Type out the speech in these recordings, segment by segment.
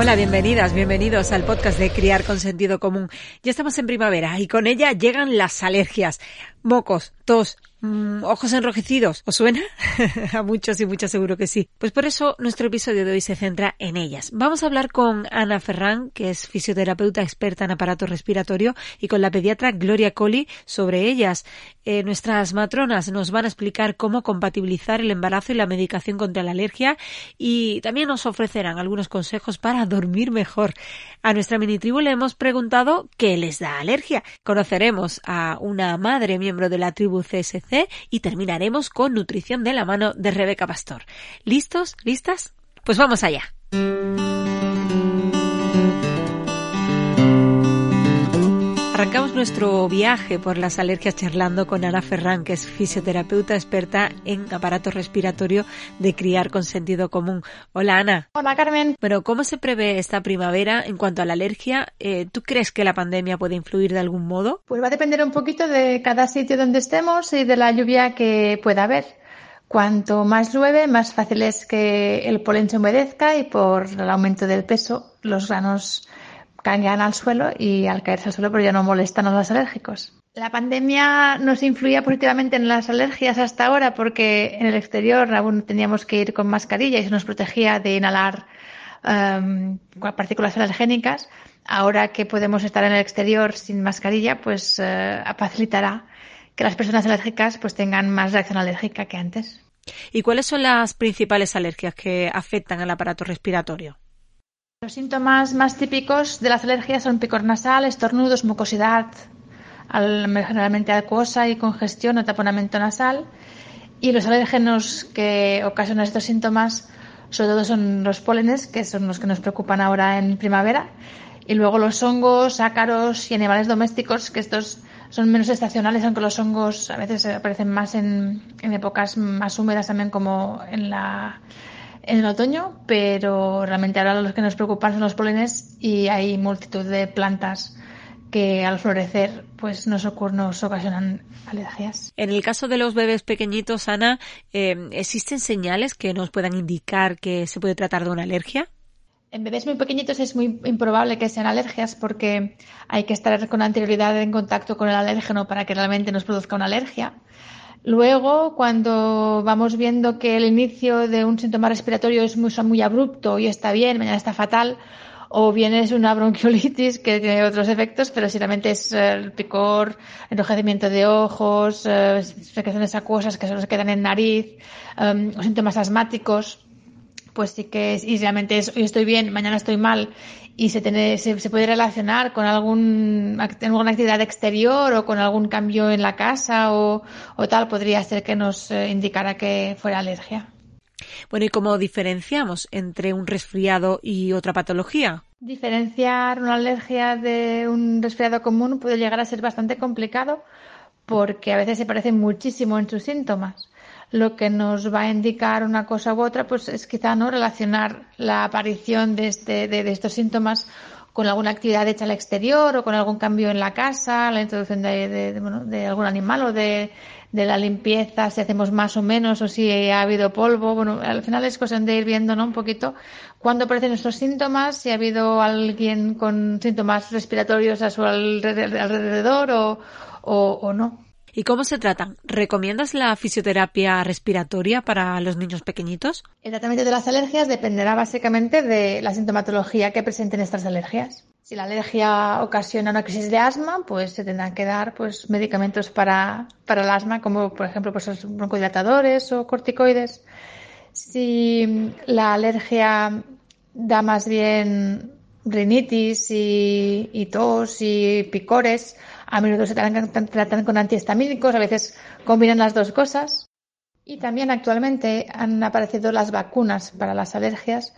Hola, bienvenidas, bienvenidos al podcast de Criar con Sentido Común. Ya estamos en primavera y con ella llegan las alergias, mocos, tos, Mm, ojos enrojecidos. ¿Os suena? a muchos y muchas seguro que sí. Pues por eso nuestro episodio de hoy se centra en ellas. Vamos a hablar con Ana Ferrán, que es fisioterapeuta experta en aparato respiratorio, y con la pediatra Gloria Colli sobre ellas. Eh, nuestras matronas nos van a explicar cómo compatibilizar el embarazo y la medicación contra la alergia y también nos ofrecerán algunos consejos para dormir mejor. A nuestra mini tribu le hemos preguntado qué les da alergia. Conoceremos a una madre miembro de la tribu CSC y terminaremos con nutrición de la mano de Rebeca Pastor. ¿Listos? ¿Listas? Pues vamos allá. Arrancamos nuestro viaje por las alergias charlando con Ana Ferrán, que es fisioterapeuta experta en aparato respiratorio de criar con sentido común. Hola Ana. Hola Carmen. Bueno, ¿cómo se prevé esta primavera en cuanto a la alergia? Eh, ¿Tú crees que la pandemia puede influir de algún modo? Pues va a depender un poquito de cada sitio donde estemos y de la lluvia que pueda haber. Cuanto más llueve, más fácil es que el polen se humedezca y por el aumento del peso los granos caigan al suelo y al caerse al suelo pero ya no molestan a los alérgicos. La pandemia nos influía positivamente en las alergias hasta ahora porque en el exterior aún teníamos que ir con mascarilla y eso nos protegía de inhalar um, partículas alergénicas. Ahora que podemos estar en el exterior sin mascarilla, pues uh, facilitará que las personas alérgicas pues tengan más reacción alérgica que antes. ¿Y cuáles son las principales alergias que afectan al aparato respiratorio? Los síntomas más típicos de las alergias son picor nasal, estornudos, mucosidad, generalmente acuosa y congestión o taponamiento nasal. Y los alérgenos que ocasionan estos síntomas, sobre todo son los pólenes, que son los que nos preocupan ahora en primavera. Y luego los hongos, ácaros y animales domésticos, que estos son menos estacionales, aunque los hongos a veces aparecen más en, en épocas más húmedas también, como en la en el otoño, pero realmente ahora los que nos preocupan son los polenes y hay multitud de plantas que al florecer pues nos, nos ocasionan alergias. En el caso de los bebés pequeñitos, Ana, eh, ¿existen señales que nos puedan indicar que se puede tratar de una alergia? En bebés muy pequeñitos es muy improbable que sean alergias porque hay que estar con anterioridad en contacto con el alérgeno para que realmente nos produzca una alergia. Luego, cuando vamos viendo que el inicio de un síntoma respiratorio es muy, abrupto y está bien, mañana está fatal, o bien es una bronquiolitis que tiene otros efectos, pero si realmente es el picor, enrojecimiento de ojos, eh, secreciones acuosas que solo se quedan en nariz, um, o síntomas asmáticos, pues sí que es, y realmente es, hoy estoy bien, mañana estoy mal, y se, tiene, se, se, puede relacionar con algún, alguna actividad exterior o con algún cambio en la casa o, o tal, podría ser que nos eh, indicara que fuera alergia. Bueno, ¿y cómo diferenciamos entre un resfriado y otra patología? Diferenciar una alergia de un resfriado común puede llegar a ser bastante complicado porque a veces se parecen muchísimo en sus síntomas lo que nos va a indicar una cosa u otra, pues es quizá no relacionar la aparición de, este, de, estos síntomas con alguna actividad hecha al exterior o con algún cambio en la casa, la introducción de, de, bueno, algún animal o de, de, la limpieza, si hacemos más o menos o si ha habido polvo. Bueno, al final es cuestión de ir viendo ¿no? un poquito cuándo aparecen estos síntomas, si ha habido alguien con síntomas respiratorios a su alrededor o, o, o no. ¿Y cómo se tratan? ¿Recomiendas la fisioterapia respiratoria para los niños pequeñitos? El tratamiento de las alergias dependerá básicamente de la sintomatología que presenten estas alergias. Si la alergia ocasiona una crisis de asma, pues se tendrán que dar pues, medicamentos para, para el asma, como por ejemplo pues, los broncodilatadores o corticoides. Si la alergia da más bien rinitis y, y tos y picores, a menudo se tratan, con antihistamínicos, a veces combinan las dos cosas. Y también actualmente han aparecido las vacunas para las alergias.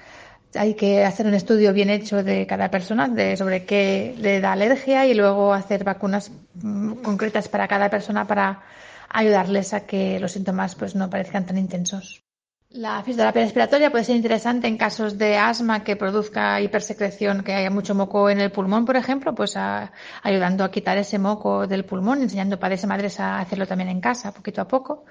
Hay que hacer un estudio bien hecho de cada persona de sobre qué le da alergia y luego hacer vacunas mm, concretas para cada persona para ayudarles a que los síntomas pues no parezcan tan intensos. La fisioterapia respiratoria puede ser interesante en casos de asma que produzca hipersecreción, que haya mucho moco en el pulmón, por ejemplo, pues ayudando a quitar ese moco del pulmón, enseñando padres y madres a hacerlo también en casa, poquito a poco.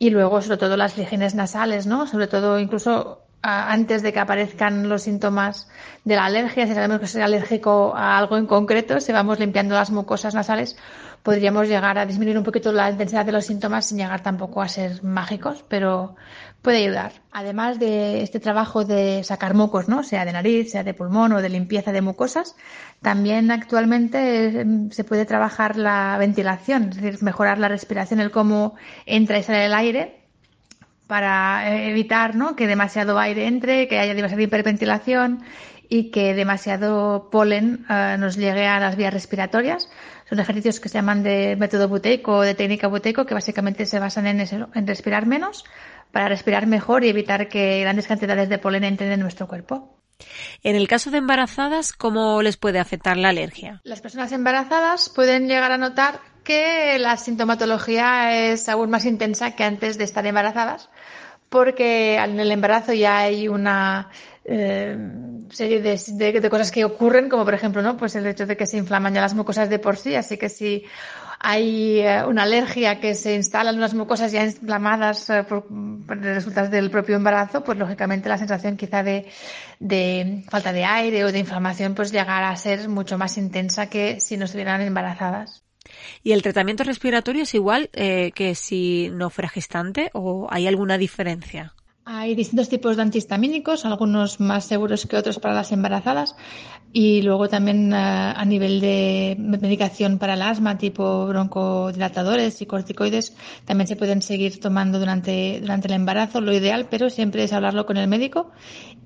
Y luego, sobre todo, las higienes nasales, ¿no? Sobre todo, incluso antes de que aparezcan los síntomas de la alergia, si sabemos que soy alérgico a algo en concreto, si vamos limpiando las mucosas nasales, podríamos llegar a disminuir un poquito la intensidad de los síntomas sin llegar tampoco a ser mágicos, pero puede ayudar. Además de este trabajo de sacar mocos, ¿no? sea de nariz, sea de pulmón o de limpieza de mucosas, también actualmente em, se puede trabajar la ventilación, es decir, mejorar la respiración, el cómo entra y sale el aire para eh, evitar ¿no? que demasiado aire entre, que haya demasiada hiperventilación y que demasiado polen eh, nos llegue a las vías respiratorias. Son ejercicios que se llaman de método buteico o de técnica buteico que básicamente se basan en, en respirar menos para respirar mejor y evitar que grandes cantidades de polen entren en nuestro cuerpo. En el caso de embarazadas, ¿cómo les puede afectar la alergia? Las personas embarazadas pueden llegar a notar que la sintomatología es aún más intensa que antes de estar embarazadas, porque en el embarazo ya hay una eh, de, cosas que ocurren, como por ejemplo, ¿no? Pues el hecho de que se inflaman ya las mucosas de por sí, así que si hay eh, una alergia que se instala en unas mucosas ya inflamadas eh, por, resultados del propio embarazo, pues lógicamente la sensación quizá de, de falta de aire o de inflamación pues llegará a ser mucho más intensa que si no estuvieran embarazadas. ¿Y el tratamiento respiratorio es igual eh, que si no fuera gestante o hay alguna diferencia? Hay distintos tipos de antihistamínicos, algunos más seguros que otros para las embarazadas y luego también eh, a nivel de medicación para el asma, tipo broncodilatadores y corticoides, también se pueden seguir tomando durante, durante el embarazo. Lo ideal, pero siempre es hablarlo con el médico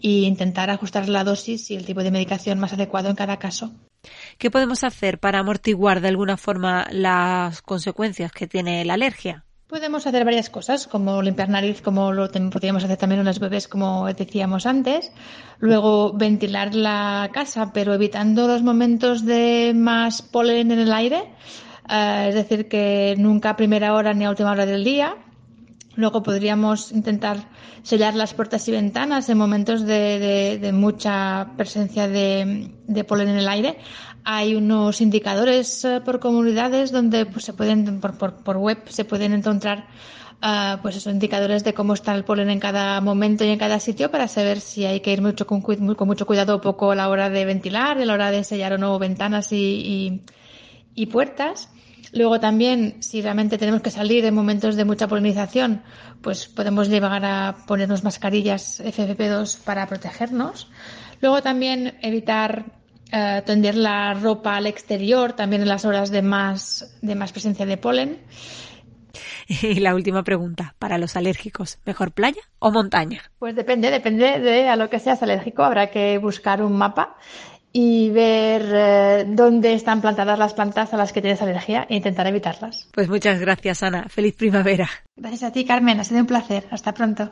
e intentar ajustar la dosis y el tipo de medicación más adecuado en cada caso. ¿Qué podemos hacer para amortiguar de alguna forma las consecuencias que tiene la alergia? Podemos hacer varias cosas, como limpiar nariz, como lo podríamos hacer también en los bebés, como decíamos antes. Luego, ventilar la casa, pero evitando los momentos de más polen en el aire. Eh, es decir, que nunca a primera hora ni a última hora del día. Luego podríamos intentar sellar las puertas y ventanas en momentos de, mucha presencia de, polen en el aire. Hay unos indicadores eh, por comunidades donde pues, se pueden, por, web, se pueden encontrar uh, pues esos indicadores de cómo está el polen en cada momento y en cada sitio para saber si hay que ir mucho con, mucho cuidado poco a la hora de ventilar, a la hora de sellar o no ventanas y puertas. Luego también, si realmente tenemos que salir en momentos de mucha polinización, pues podemos llegar a ponernos mascarillas FFP2 para protegernos. Luego también evitar eh, tender la ropa al exterior, también en las horas de más, de más presencia de polen. Y la última pregunta, para los alérgicos, ¿mejor playa o montaña? Pues depende, depende de a lo que seas alérgico. Habrá que buscar un mapa y ver eh, dónde están plantadas las plantas a las que tienes alergia e intentar evitarlas. Pues muchas gracias, Ana. Feliz primavera. Gracias a ti, Carmen. Ha sido un placer. Hasta pronto.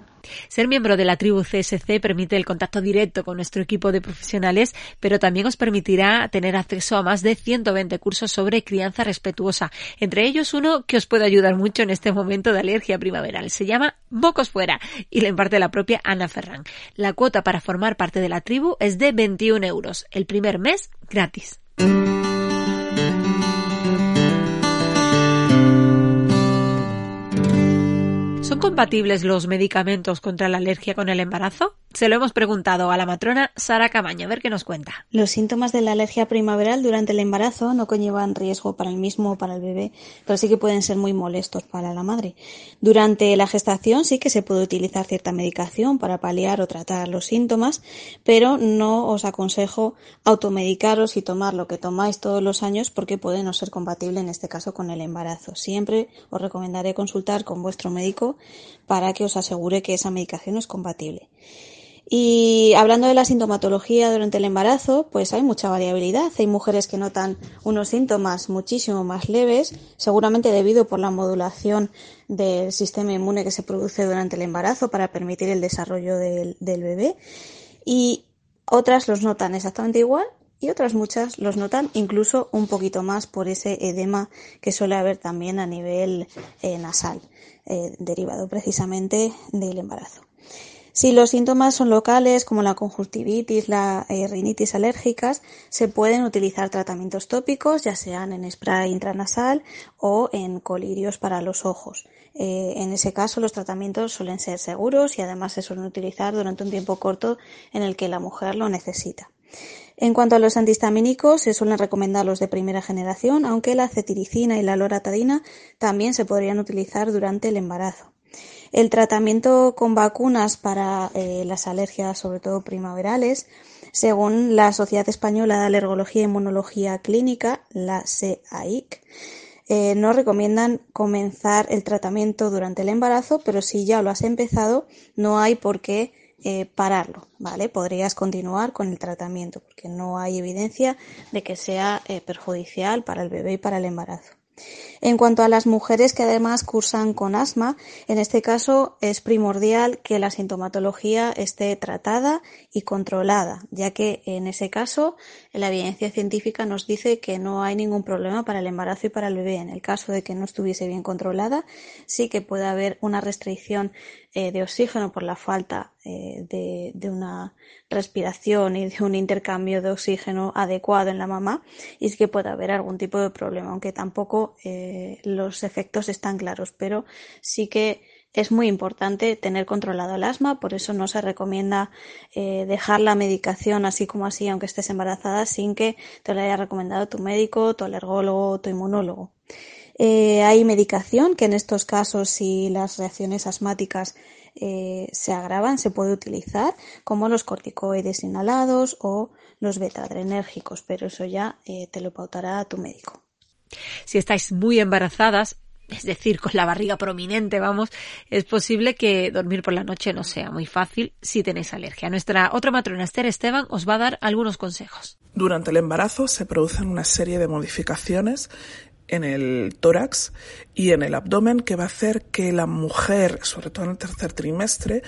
Ser miembro de la tribu CSC permite el contacto directo con nuestro equipo de profesionales, pero también os permitirá tener acceso a más de 120 cursos sobre crianza respetuosa. Entre ellos uno que os puede ayudar mucho en este momento de alergia primaveral. Se llama Bocos Fuera y lo imparte la propia Ana Ferran. La cuota para formar parte de la tribu es de 21 euros. El primer mes gratis. Compatibles los medicamentos contra la alergia con el embarazo? Se lo hemos preguntado a la matrona Sara Cabaña, a ver qué nos cuenta. Los síntomas de la alergia primaveral durante el embarazo no conllevan riesgo para el mismo o para el bebé, pero sí que pueden ser muy molestos para la madre. Durante la gestación sí que se puede utilizar cierta medicación para paliar o tratar los síntomas, pero no os aconsejo automedicaros y tomar lo que tomáis todos los años porque puede no ser compatible en este caso con el embarazo. Siempre os recomendaré consultar con vuestro médico para que os asegure que esa medicación es compatible. Y hablando de la sintomatología durante el embarazo, pues hay mucha variabilidad. Hay mujeres que notan unos síntomas muchísimo más leves, seguramente debido por la modulación del sistema inmune que se produce durante el embarazo para permitir el desarrollo del, del bebé. Y otras los notan exactamente igual y otras muchas los notan incluso un poquito más por ese edema que suele haber también a nivel eh, nasal, eh, derivado precisamente del embarazo. Si los síntomas son locales, como la conjuntivitis, la eh, rinitis alérgicas, se pueden utilizar tratamientos tópicos, ya sean en spray intranasal o en colirios para los ojos. En ese caso, los tratamientos suelen ser seguros y además se suelen utilizar durante un tiempo corto en el que la mujer lo necesita. En cuanto a los antihistamínicos, se suelen recomendar los de primera generación, aunque la cetiricina y la loratadina también se podrían utilizar durante el embarazo. El tratamiento con vacunas para eh, las alergias, sobre todo primaverales, según la Sociedad Española de Alergología e Inmunología Clínica, la SEAIC, eh, no recomiendan comenzar el tratamiento durante el embarazo, pero si ya lo has empezado, no hay por qué eh, pararlo, ¿vale? Podrías continuar con el tratamiento porque no hay evidencia de que sea perjudicial para el bebé y para el embarazo. En cuanto a las mujeres que además cursan con asma, en este caso es primordial que la sintomatología esté tratada y controlada, ya que en ese caso la evidencia científica nos dice que no hay ningún problema para el embarazo y para el bebé. En el caso de que no estuviese bien controlada, sí que puede haber una restricción eh, de oxígeno por la falta eh, de, una respiración y de un intercambio de oxígeno adecuado en la mamá y es que puede haber algún tipo de problema, aunque tampoco eh, los efectos están claros, pero sí que es muy importante tener controlado el asma, por eso no se recomienda dejar la medicación así como así, aunque estés embarazada, sin que te lo haya recomendado tu médico, tu alergólogo, tu inmunólogo. Eh, hay medicación que en estos casos, si las reacciones asmáticas eh, se agravan, se puede utilizar, como los corticoides inhalados o los betadrenérgicos, pero eso ya eh, te lo pautará tu médico. Si estáis muy embarazadas, es decir, con la barriga prominente, vamos, es posible que dormir por la noche no sea muy fácil si tenéis alergia. Nuestra otra matrona Esther Esteban os va a dar algunos consejos. Durante el embarazo se producen una serie de modificaciones en el tórax y en el abdomen que va a hacer que la mujer, sobre todo en el tercer trimestre,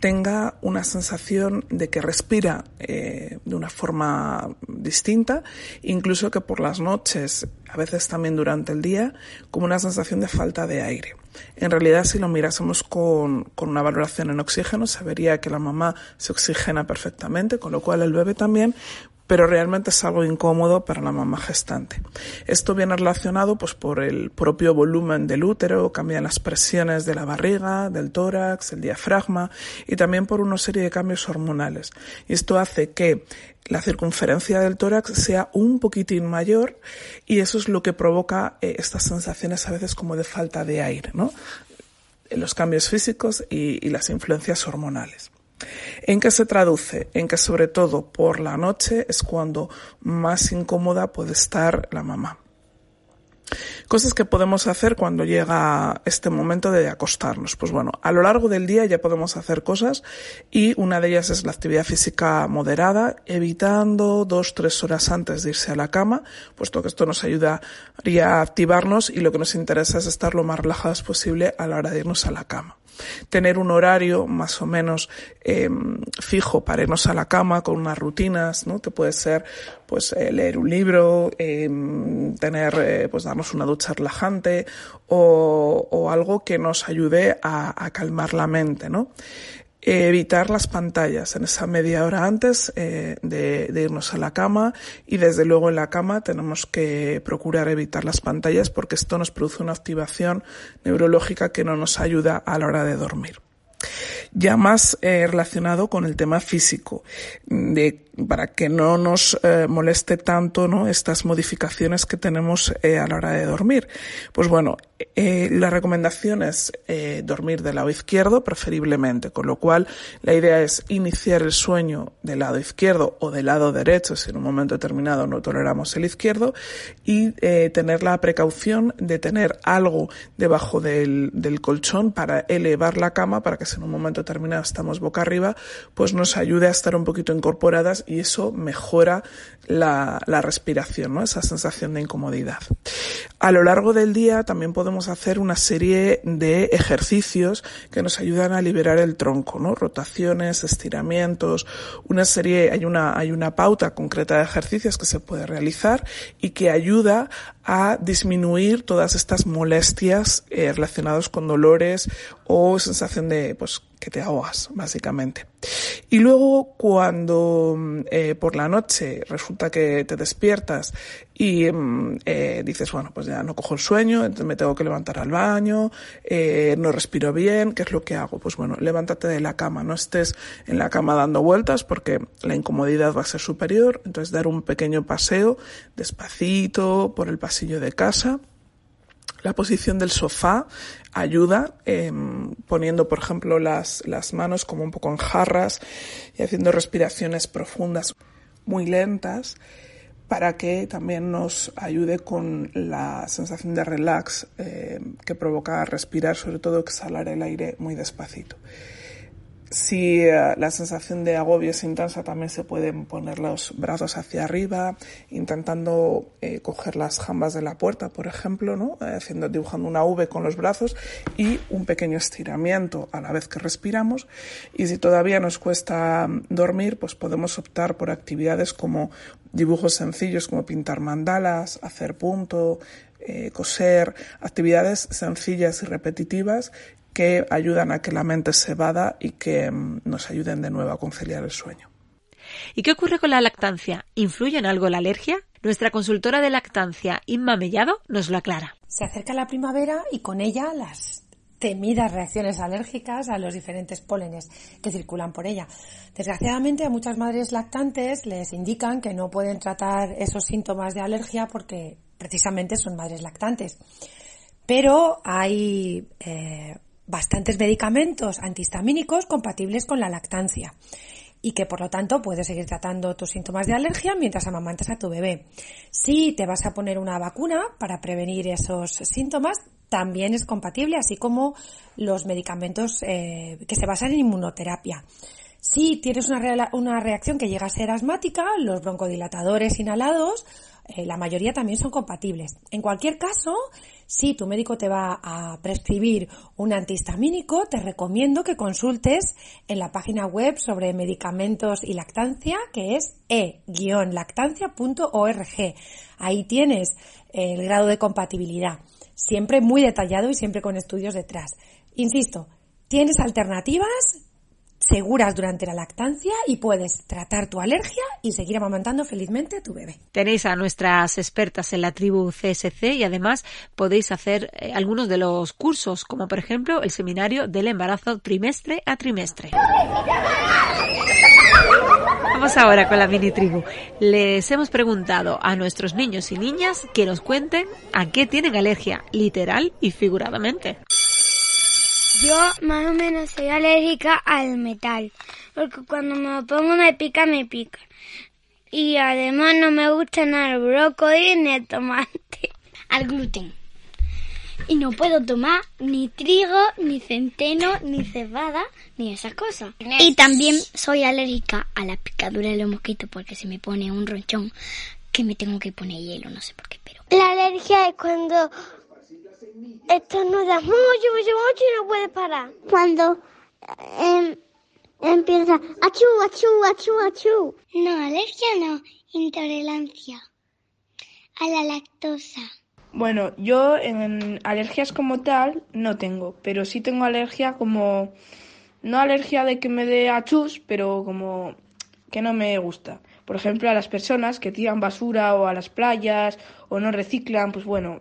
tenga una sensación de que respira eh, de una forma distinta, incluso que por las noches, a veces también durante el día, como una sensación de falta de aire. En realidad, si lo mirásemos con, con una valoración en oxígeno, se vería que la mamá se oxigena perfectamente, con lo cual el bebé también, pero realmente es algo incómodo para la mamá gestante. Esto viene relacionado pues por el propio volumen del útero, cambian las presiones de la barriga, del tórax, el diafragma y también por una serie de cambios hormonales. Y esto hace que la circunferencia del tórax sea un poquitín mayor y eso es lo que provoca eh, estas sensaciones a veces como de falta de aire, ¿no? Los cambios físicos y las influencias hormonales. ¿En qué se traduce? En que sobre todo por la noche es cuando más incómoda puede estar la mamá. Cosas que podemos hacer cuando llega este momento de acostarnos. Pues bueno, a lo largo del día ya podemos hacer cosas y una de ellas es la actividad física moderada, evitando dos, tres horas antes de irse a la cama, puesto que esto nos ayudaría a activarnos y lo que nos interesa es estar lo más relajadas posible a la hora de irnos a la cama tener un horario más o menos eh, fijo para irnos a la cama con unas rutinas, ¿no? Que puede ser, pues, eh, leer un libro, eh, tener, eh, pues, darnos una ducha relajante o, o algo que nos ayude a, a calmar la mente, ¿no? Evitar las pantallas en esa media hora antes eh, de, de, irnos a la cama y desde luego en la cama tenemos que procurar evitar las pantallas porque esto nos produce una activación neurológica que no nos ayuda a la hora de dormir. Ya más eh, relacionado con el tema físico, de para que no nos eh, moleste tanto ¿no? estas modificaciones que tenemos eh, a la hora de dormir. Pues bueno, la recomendación es dormir del lado izquierdo preferiblemente, con lo cual la idea es iniciar el sueño del lado izquierdo o del lado derecho si en un momento determinado no toleramos el izquierdo y tener la precaución de tener algo debajo del, del colchón para elevar la cama para que si en un momento determinado estamos boca arriba pues nos ayude a estar un poquito incorporadas y eso mejora la, la respiración, ¿no? esa sensación de incomodidad. A lo largo del día también podemos hacer una serie de ejercicios que nos ayudan a liberar el tronco, ¿no? Rotaciones, estiramientos, una serie, hay una, hay una pauta concreta de ejercicios que se puede realizar y que ayuda a disminuir todas estas molestias eh, relacionadas con dolores o sensación de, pues, que te ahogas, básicamente. Y luego cuando eh, por la noche resulta que te despiertas y mm, eh, dices, bueno, pues ya no cojo el sueño, entonces me tengo que levantar al baño, eh, no respiro bien, ¿qué es lo que hago? Pues bueno, levántate de la cama, no estés en la cama dando vueltas porque la incomodidad va a ser superior, entonces dar un pequeño paseo despacito por el pasillo de casa la posición del sofá ayuda, eh, poniendo, por ejemplo, las, las manos como un poco en jarras y haciendo respiraciones profundas muy lentas para que también nos ayude con la sensación de relax eh, que provoca respirar, sobre todo exhalar el aire muy despacito. Si uh, la sensación de agobio es intensa, también se pueden poner los brazos hacia arriba, intentando eh, coger las jambas de la puerta, por ejemplo, ¿no? Eh, haciendo, dibujando una V con los brazos y un pequeño estiramiento a la vez que respiramos. Y si todavía nos cuesta mm, dormir, pues podemos optar por actividades como dibujos sencillos, como pintar mandalas, hacer punto, eh, coser, actividades sencillas y repetitivas que ayudan a que la mente se vada y que mm, nos ayuden de nuevo a conciliar el sueño. ¿Y qué ocurre con la lactancia? ¿Influye en algo la alergia? Nuestra consultora de lactancia, Inma Mellado, nos lo aclara. Se acerca la primavera y con ella las temidas reacciones alérgicas a los diferentes pólenes que circulan por ella. Desgraciadamente a muchas madres lactantes les indican que no pueden tratar esos síntomas de alergia porque precisamente son madres lactantes. Pero hay eh, bastantes medicamentos antihistamínicos compatibles con la lactancia y que por lo tanto puedes seguir tratando tus síntomas de alergia mientras amamantas a tu bebé. Si te vas a poner una vacuna para prevenir esos síntomas, también es compatible, así como los medicamentos eh, que se basan en inmunoterapia. Si tienes una, una reacción que llega a ser asmática, los broncodilatadores inhalados eh, la mayoría también son compatibles. En cualquier caso, si tu médico te va a prescribir un antihistamínico, te recomiendo que consultes en la página web sobre medicamentos y lactancia, que es e-lactancia.org. Ahí tienes el grado de compatibilidad, siempre muy detallado y siempre con estudios detrás. Insisto, tienes alternativas seguras durante la lactancia y puedes tratar tu alergia y seguir amamantando felizmente a tu bebé. Tenéis a nuestras expertas en la tribu CSC y además podéis hacer eh, algunos de los cursos, como por ejemplo el seminario del embarazo trimestre a trimestre. Vamos ahora con la mini tribu. Les hemos preguntado a nuestros niños y niñas que nos cuenten a qué tienen alergia, literal y figuradamente. Yo más o menos soy alérgica al metal, porque cuando me lo pongo me pica, me pica. Y además no me gusta nada el brócoli ni el tomate. Al gluten. Y no puedo tomar ni trigo, ni centeno, ni cebada, ni esas cosas. Y también soy alérgica a la picadura de los mosquitos porque se me pone un ronchón que me tengo que poner hielo, no sé por qué, pero... La alergia es cuando estornudas mucho, mucho, mucho y no puedes parar. Cuando eh, empieza achú, achú, achú, achú. No, alergia no, intolerancia a la lactosa. Bueno, yo en alergias como tal no tengo, pero sí tengo alergia como no alergia de que me dé achús, pero como que no me gusta. Por ejemplo, a las personas que tiran basura o a las playas o no reciclan, pues bueno,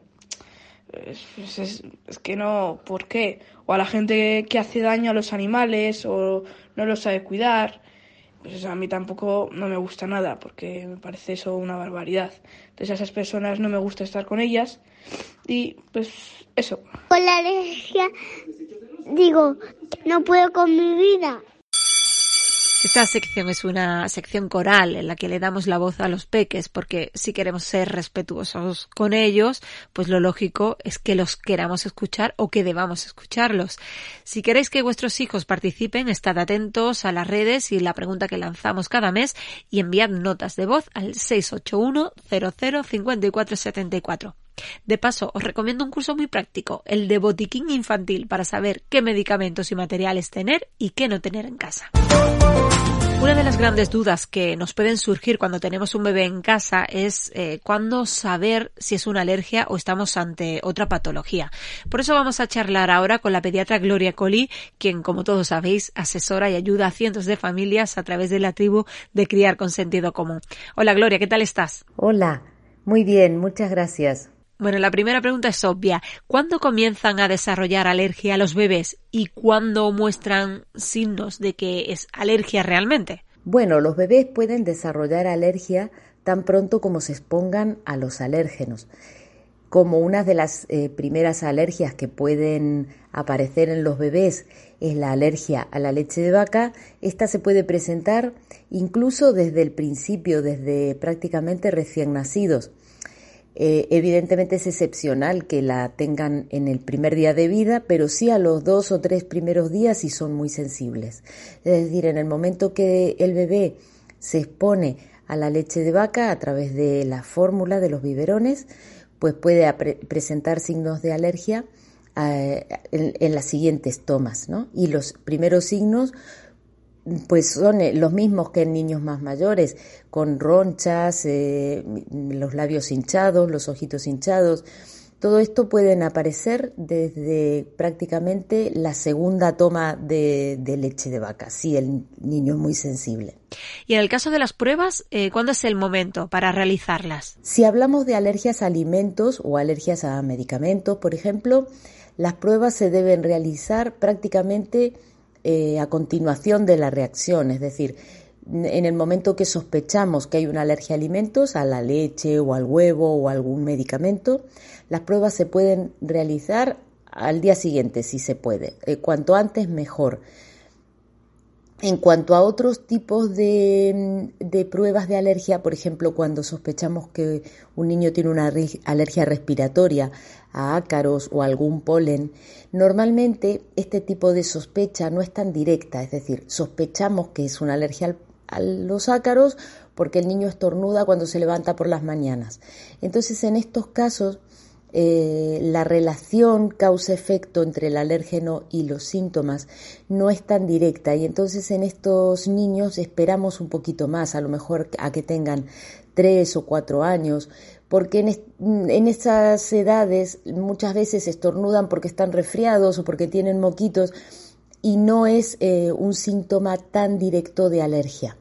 es, es, es, que no, ¿por qué? O a la gente que hace daño a los animales o no los sabe cuidar. pues a mí tampoco no me gusta nada, porque me parece eso una barbaridad. Entonces a esas personas no me gusta estar con ellas y pues eso. Con la alergia digo, no puedo con mi vida. Esta sección es una sección coral en la que le damos la voz a los peques porque si queremos ser respetuosos con ellos, pues lo lógico es que los queramos escuchar o que debamos escucharlos. Si queréis que vuestros hijos participen, estad atentos a las redes y la pregunta que lanzamos cada mes y enviad notas de voz al 681 005474. De paso, os recomiendo un curso muy práctico, el de botiquín infantil, para saber qué medicamentos y materiales tener y qué no tener en casa. Una de las grandes dudas que nos pueden surgir cuando tenemos un bebé en casa es eh, cuándo saber si es una alergia o estamos ante otra patología. Por eso vamos a charlar ahora con la pediatra Gloria Colli, quien, como todos sabéis, asesora y ayuda a cientos de familias a través de la tribu de Criar con Sentido Común. Hola Gloria, ¿qué tal estás? Hola, muy bien, muchas gracias. Bueno, la primera pregunta es obvia. ¿Cuándo comienzan a desarrollar alergia a los bebés y cuándo muestran signos de que es alergia realmente? Bueno, los bebés pueden desarrollar alergia tan pronto como se expongan a los alérgenos. Como una de las eh, primeras alergias que pueden aparecer en los bebés es la alergia a la leche de vaca, esta se puede presentar incluso desde el principio, desde prácticamente recién nacidos. Eh, evidentemente es excepcional que la tengan en el primer día de vida, pero sí a los dos o tres primeros días y son muy sensibles. Es decir, en el momento que el bebé se expone a la leche de vaca a través de la fórmula de los biberones, pues puede presentar signos de alergia eh, en, en, las siguientes tomas, ¿no? Y los primeros signos pues son eh, los mismos que en niños más mayores, con ronchas, eh, los labios hinchados, los ojitos hinchados. Todo esto pueden aparecer desde prácticamente la segunda toma de, leche de vaca, si el niño es muy sensible. Y en el caso de las pruebas, eh, ¿cuándo es el momento para realizarlas? Si hablamos de alergias a alimentos o alergias a medicamentos, por ejemplo, las pruebas se deben realizar prácticamente eh, a continuación de la reacción, es decir, en el momento que sospechamos que hay una alergia a alimentos, a la leche o al huevo o algún medicamento, las pruebas se pueden realizar al día siguiente, si se puede. Eh, cuanto antes, mejor. En cuanto a otros tipos de, pruebas de alergia, por ejemplo, cuando sospechamos que un niño tiene una alergia respiratoria a ácaros o algún polen, normalmente este tipo de sospecha no es tan directa, es decir, sospechamos que es una alergia a los ácaros porque el niño estornuda cuando se levanta por las mañanas. Entonces, en estos casos, eh, la relación causa-efecto entre el alérgeno y los síntomas no es tan directa y entonces en estos niños esperamos un poquito más, a lo mejor a que tengan tres o cuatro años, porque en, esas edades muchas veces estornudan porque están resfriados o porque tienen moquitos y no es eh, un síntoma tan directo de alergia.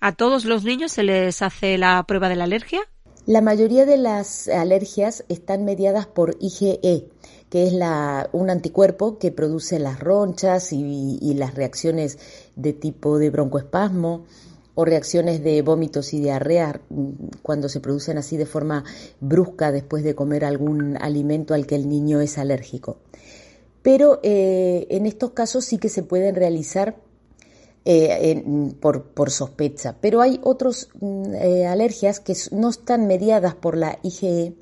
¿A todos los niños se les hace la prueba de la alergia? La mayoría de las alergias están mediadas por IgE, que es un anticuerpo que produce las ronchas y, las reacciones de tipo de broncoespasmo o reacciones de vómitos y diarrea mm, cuando se producen así de forma brusca después de comer algún alimento al que el niño es alérgico. Pero eh, en estos casos sí que se pueden realizar eh, por, sospecha. Pero hay otras mm, eh, alergias que no están mediadas por la IgE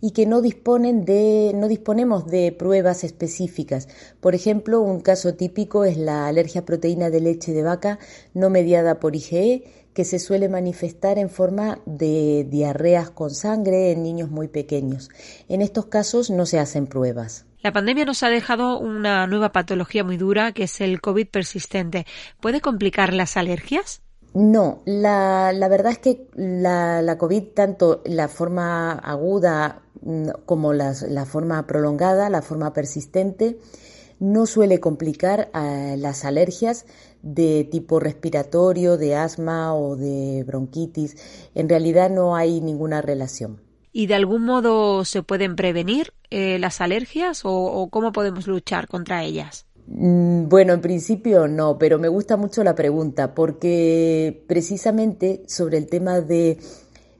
y que no disponen de, no disponemos de pruebas específicas. Por ejemplo, un caso típico es la alergia a proteína de leche de vaca no mediada por IgE, que se suele manifestar en forma de diarreas con sangre en niños muy pequeños. En estos casos no se hacen pruebas. La pandemia nos ha dejado una nueva patología muy dura que es el COVID persistente. ¿Puede complicar las alergias? No, la, verdad es que la, COVID, tanto la forma aguda mm, como la forma prolongada, la forma persistente, no suele complicar eh, las alergias de tipo respiratorio, de asma o de bronquitis. En realidad no hay ninguna relación. ¿Y de algún modo se pueden prevenir eh, las alergias o, cómo podemos luchar contra ellas? Mm, bueno, en principio no, pero me gusta mucho la pregunta porque precisamente sobre el tema de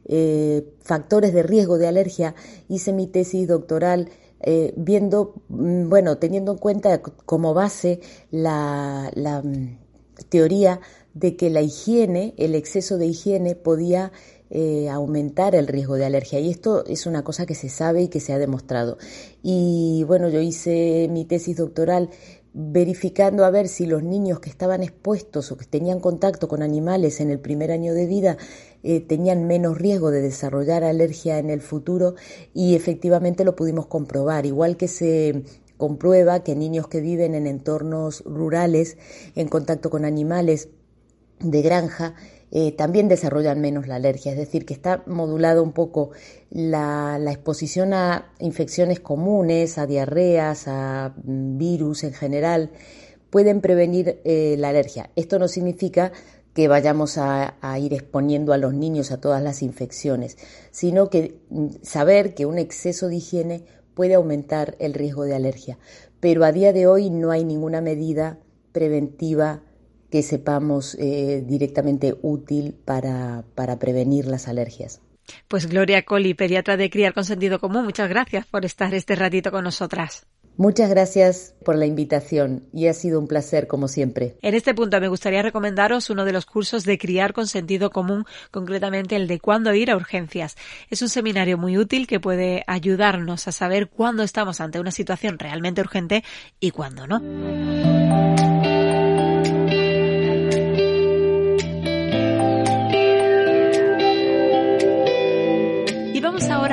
eh, factores de riesgo de alergia hice mi tesis doctoral eh, viendo, mm, bueno, teniendo en cuenta como base la, mm, teoría de que la higiene, el exceso de higiene podía eh, aumentar el riesgo de alergia. Y esto es una cosa que se sabe y que se ha demostrado. Y bueno, yo hice mi tesis doctoral verificando a ver si los niños que estaban expuestos o que tenían contacto con animales en el primer año de vida eh, tenían menos riesgo de desarrollar alergia en el futuro y efectivamente lo pudimos comprobar, igual que se comprueba que niños que viven en entornos rurales en contacto con animales de granja eh, también desarrollan menos la alergia, es decir, que está modulado un poco la, exposición a infecciones comunes, a diarreas, a mm, virus en general, pueden prevenir eh, la alergia. Esto no significa que vayamos a, ir exponiendo a los niños a todas las infecciones, sino que mm, saber que un exceso de higiene puede aumentar el riesgo de alergia. Pero a día de hoy no hay ninguna medida preventiva que sepamos eh, directamente útil para, para prevenir las alergias. Pues Gloria Colli, pediatra de Criar con Sentido Común, muchas gracias por estar este ratito con nosotras. Muchas gracias por la invitación y ha sido un placer como siempre. En este punto me gustaría recomendaros uno de los cursos de Criar con Sentido Común, concretamente el de cuándo ir a urgencias. Es un seminario muy útil que puede ayudarnos a saber cuándo estamos ante una situación realmente urgente y cuándo no.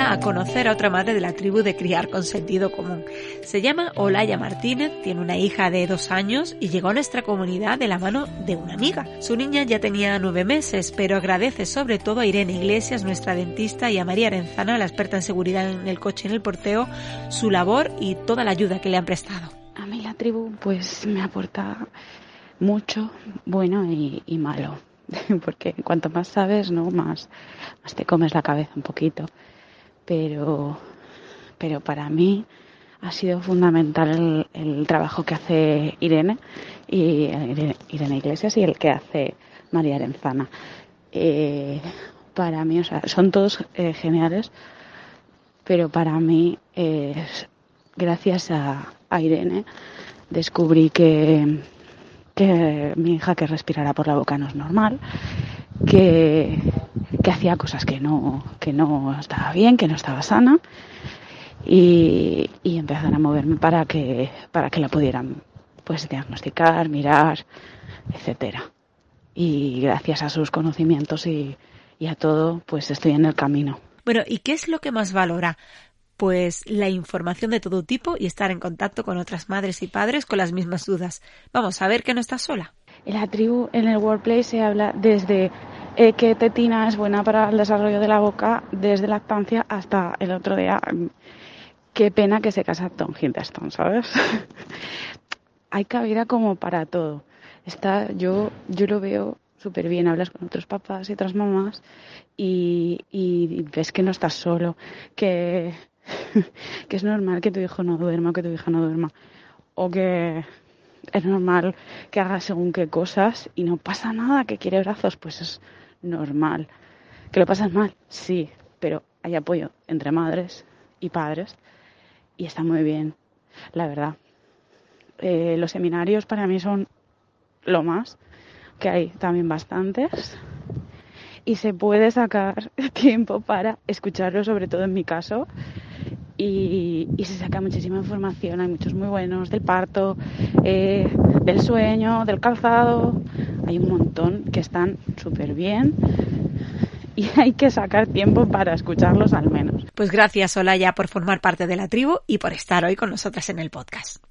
A conocer a otra madre de la tribu de criar con sentido común. Se llama Olaya Martínez, tiene una hija de dos años y llegó a nuestra comunidad de la mano de una amiga. Su niña ya tenía nueve meses, pero agradece sobre todo a Irene Iglesias, nuestra dentista, y a María Arenzana, la experta en seguridad en el coche y en el porteo, su labor y toda la ayuda que le han prestado. A mí la tribu pues me aporta mucho bueno y, y malo porque cuanto más sabes, ¿no? Más, más te comes la cabeza un poquito. Pero, pero para mí ha sido fundamental el, trabajo que hace Irene, y Irene, Iglesias y el que hace María Arenzana. Eh, para mí, o sea, son todos eh, geniales, pero para mí, gracias a, a Irene, descubrí que que mi hija que respirara por la boca no es normal, que, que hacía cosas que no, que no estaba bien, que no estaba sana y, y empezaron a moverme para que, para que la pudieran pues diagnosticar, mirar, etcétera. Y gracias a sus conocimientos y, y a todo, pues estoy en el camino. Bueno, ¿y qué es lo que más valora? pues la información de todo tipo y estar en contacto con otras madres y padres con las mismas dudas. Vamos a ver que no estás sola. En la tribu, en el workplace, se habla desde eh, que tetina es buena para el desarrollo de la boca, desde lactancia hasta el otro día. Mm, qué pena que se casa Tom Hiddleston, ¿sabes? Hay cabida como para todo. Está, yo, yo lo veo súper bien, hablas con otros papás y otras mamás y, y, ves que no estás solo, que que es normal que tu hijo no duerma o que tu hija no duerma. O que es normal que haga según qué cosas y no pasa nada, que quiere brazos, pues es normal. ¿Que lo pasas mal? Sí, pero hay apoyo entre madres y padres y está muy bien, la verdad. Eh, los seminarios para mí son lo más, que hay también bastantes y se puede sacar tiempo para escucharlo, sobre todo en mi caso, y, se saca muchísima información. Hay muchos muy buenos del parto, eh, del sueño, del calzado. Hay un montón que están súper bien y hay que sacar tiempo para escucharlos al menos. Pues gracias Olaya por formar parte de la tribu y por estar hoy con nosotras en el podcast.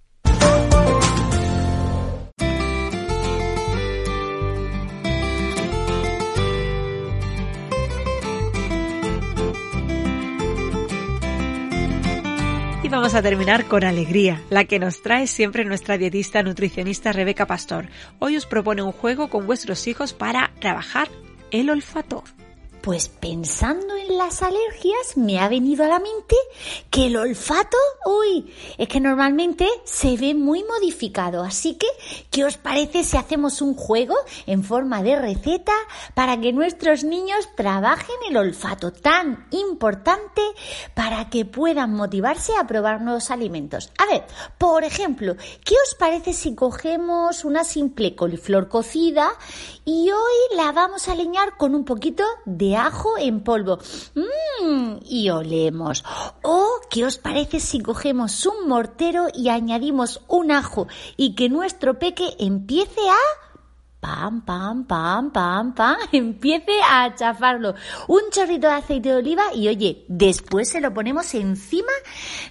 Vamos a terminar con alegría, la que nos trae siempre nuestra dietista nutricionista Rebeca Pastor. Hoy os propone un juego con vuestros hijos para trabajar el olfato. Pues pensando en las alergias me ha venido a la mente que el olfato, uy, es que normalmente se ve muy modificado. Así que, ¿qué os parece si hacemos un juego en forma de receta para que nuestros niños trabajen el olfato tan importante para que puedan motivarse a probar nuevos alimentos? A ver, por ejemplo, ¿qué os parece si cogemos una simple coliflor cocida y hoy la vamos a leñar con un poquito de ajo en polvo? Mmm, y olemos. ¿O qué os parece si cogemos un mortero y añadimos un ajo y que nuestro peque empiece a pam, pam, pam, pam, pam, empiece a chafarlo. Un chorrito de aceite de oliva y oye, después se lo ponemos encima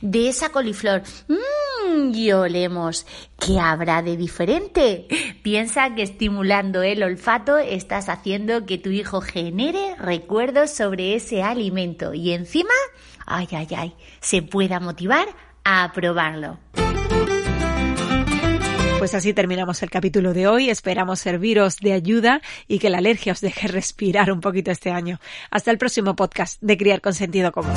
de esa coliflor. Mmm, y olemos. ¿Qué habrá de diferente? Piensa que estimulando el olfato estás haciendo que tu hijo genere recuerdos sobre ese alimento y encima, ay, ay, ay, se pueda motivar a probarlo. Pues así terminamos el capítulo de hoy. Esperamos serviros de ayuda y que la alergia os deje respirar un poquito este año. Hasta el próximo podcast de Criar con Sentido Común.